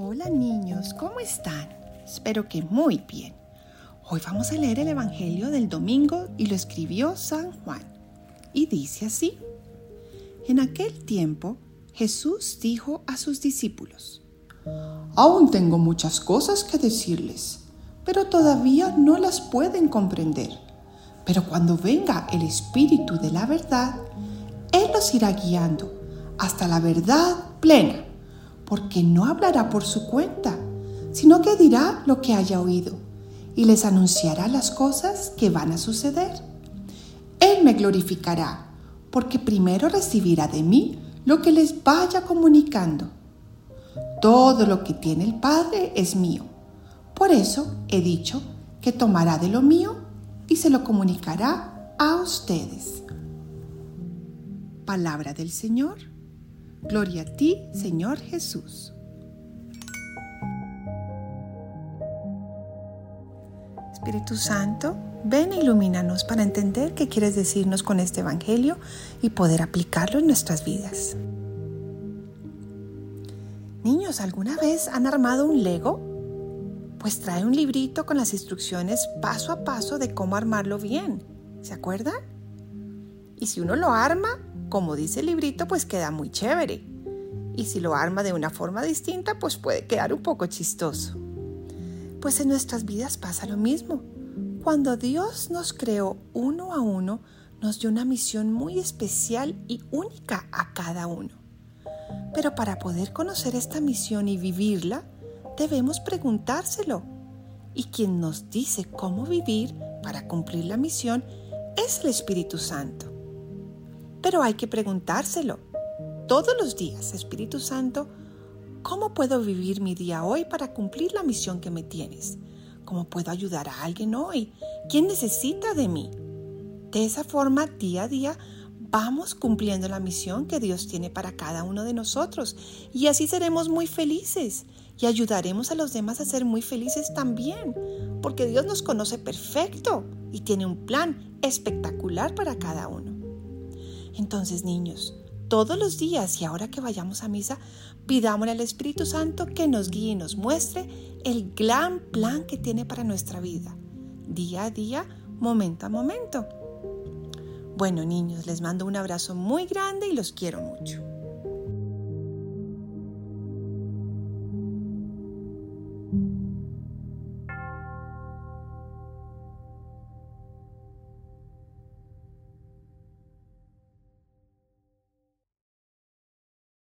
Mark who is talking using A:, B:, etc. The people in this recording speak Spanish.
A: Hola niños, ¿cómo están? Espero que muy bien. Hoy vamos a leer el Evangelio del domingo y lo escribió San Juan. Y dice así. En aquel tiempo Jesús dijo a sus discípulos, Aún tengo muchas cosas que decirles, pero todavía no las pueden comprender. Pero cuando venga el Espíritu de la verdad, Él los irá guiando hasta la verdad plena porque no hablará por su cuenta, sino que dirá lo que haya oído y les anunciará las cosas que van a suceder. Él me glorificará, porque primero recibirá de mí lo que les vaya comunicando. Todo lo que tiene el Padre es mío. Por eso he dicho que tomará de lo mío y se lo comunicará a ustedes. Palabra del Señor. Gloria a ti, Señor Jesús. Espíritu Santo, ven e ilumínanos para entender qué quieres decirnos con este Evangelio y poder aplicarlo en nuestras vidas. Niños, ¿alguna vez han armado un Lego? Pues trae un librito con las instrucciones paso a paso de cómo armarlo bien. ¿Se acuerdan? Y si uno lo arma, como dice el librito, pues queda muy chévere. Y si lo arma de una forma distinta, pues puede quedar un poco chistoso. Pues en nuestras vidas pasa lo mismo. Cuando Dios nos creó uno a uno, nos dio una misión muy especial y única a cada uno. Pero para poder conocer esta misión y vivirla, debemos preguntárselo. Y quien nos dice cómo vivir para cumplir la misión es el Espíritu Santo. Pero hay que preguntárselo todos los días, Espíritu Santo, ¿cómo puedo vivir mi día hoy para cumplir la misión que me tienes? ¿Cómo puedo ayudar a alguien hoy? ¿Quién necesita de mí? De esa forma, día a día, vamos cumpliendo la misión que Dios tiene para cada uno de nosotros y así seremos muy felices y ayudaremos a los demás a ser muy felices también, porque Dios nos conoce perfecto y tiene un plan espectacular para cada uno. Entonces, niños, todos los días y ahora que vayamos a misa, pidámosle al Espíritu Santo que nos guíe y nos muestre el gran plan que tiene para nuestra vida, día a día, momento a momento. Bueno, niños, les mando un abrazo muy grande y los quiero mucho.